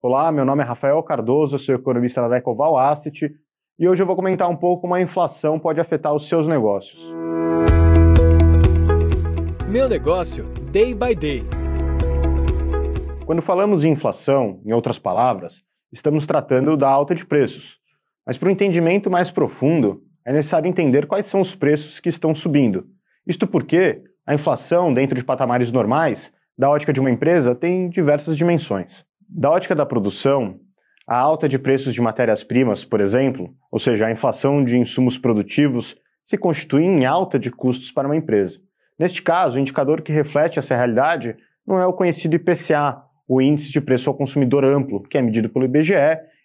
Olá, meu nome é Rafael Cardoso, sou economista da Decoval Asset e hoje eu vou comentar um pouco como a inflação pode afetar os seus negócios. Meu negócio, day by day. Quando falamos em inflação, em outras palavras, estamos tratando da alta de preços. Mas para um entendimento mais profundo, é necessário entender quais são os preços que estão subindo. Isto porque a inflação, dentro de patamares normais, da ótica de uma empresa, tem diversas dimensões. Da ótica da produção, a alta de preços de matérias-primas, por exemplo, ou seja, a inflação de insumos produtivos, se constitui em alta de custos para uma empresa. Neste caso, o indicador que reflete essa realidade não é o conhecido IPCA, o Índice de Preço ao Consumidor Amplo, que é medido pelo IBGE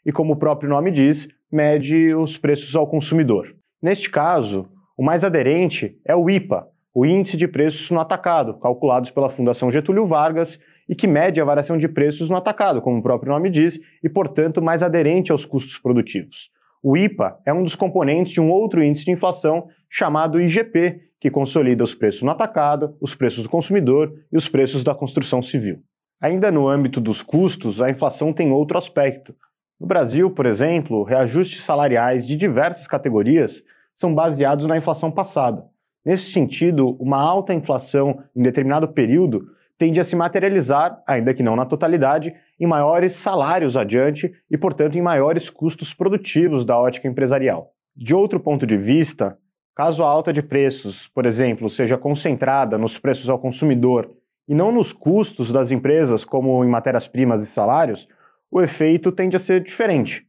e, como o próprio nome diz, mede os preços ao consumidor. Neste caso, o mais aderente é o IPA, o Índice de Preços no Atacado, calculados pela Fundação Getúlio Vargas e que mede a variação de preços no atacado, como o próprio nome diz, e, portanto, mais aderente aos custos produtivos. O IPA é um dos componentes de um outro índice de inflação chamado IGP, que consolida os preços no atacado, os preços do consumidor e os preços da construção civil. Ainda no âmbito dos custos, a inflação tem outro aspecto. No Brasil, por exemplo, reajustes salariais de diversas categorias são baseados na inflação passada. Nesse sentido, uma alta inflação em determinado período tende a se materializar, ainda que não na totalidade, em maiores salários adiante e, portanto, em maiores custos produtivos da ótica empresarial. De outro ponto de vista, caso a alta de preços, por exemplo, seja concentrada nos preços ao consumidor e não nos custos das empresas, como em matérias-primas e salários, o efeito tende a ser diferente.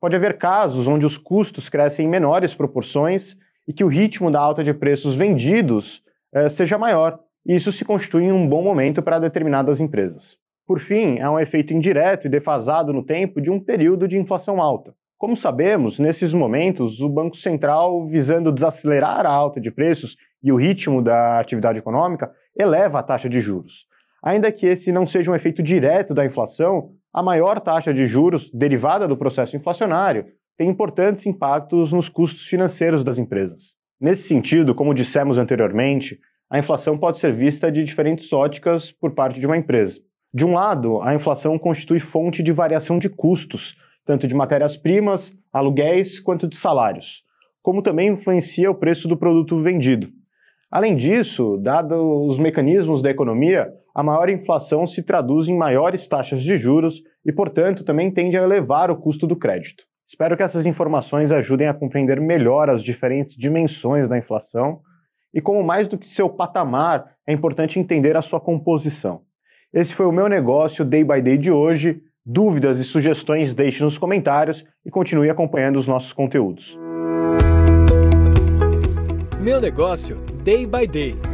Pode haver casos onde os custos crescem em menores proporções e que o ritmo da alta de preços vendidos eh, seja maior, e isso se constitui um bom momento para determinadas empresas. Por fim, é um efeito indireto e defasado no tempo de um período de inflação alta. Como sabemos, nesses momentos, o Banco Central, visando desacelerar a alta de preços e o ritmo da atividade econômica, eleva a taxa de juros. Ainda que esse não seja um efeito direto da inflação, a maior taxa de juros derivada do processo inflacionário tem importantes impactos nos custos financeiros das empresas. Nesse sentido, como dissemos anteriormente, a inflação pode ser vista de diferentes óticas por parte de uma empresa. De um lado, a inflação constitui fonte de variação de custos, tanto de matérias-primas, aluguéis quanto de salários, como também influencia o preço do produto vendido. Além disso, dados os mecanismos da economia, a maior inflação se traduz em maiores taxas de juros e, portanto, também tende a elevar o custo do crédito. Espero que essas informações ajudem a compreender melhor as diferentes dimensões da inflação e como mais do que seu patamar, é importante entender a sua composição. Esse foi o meu negócio Day by Day de hoje. Dúvidas e sugestões deixe nos comentários e continue acompanhando os nossos conteúdos. Meu negócio Day by Day.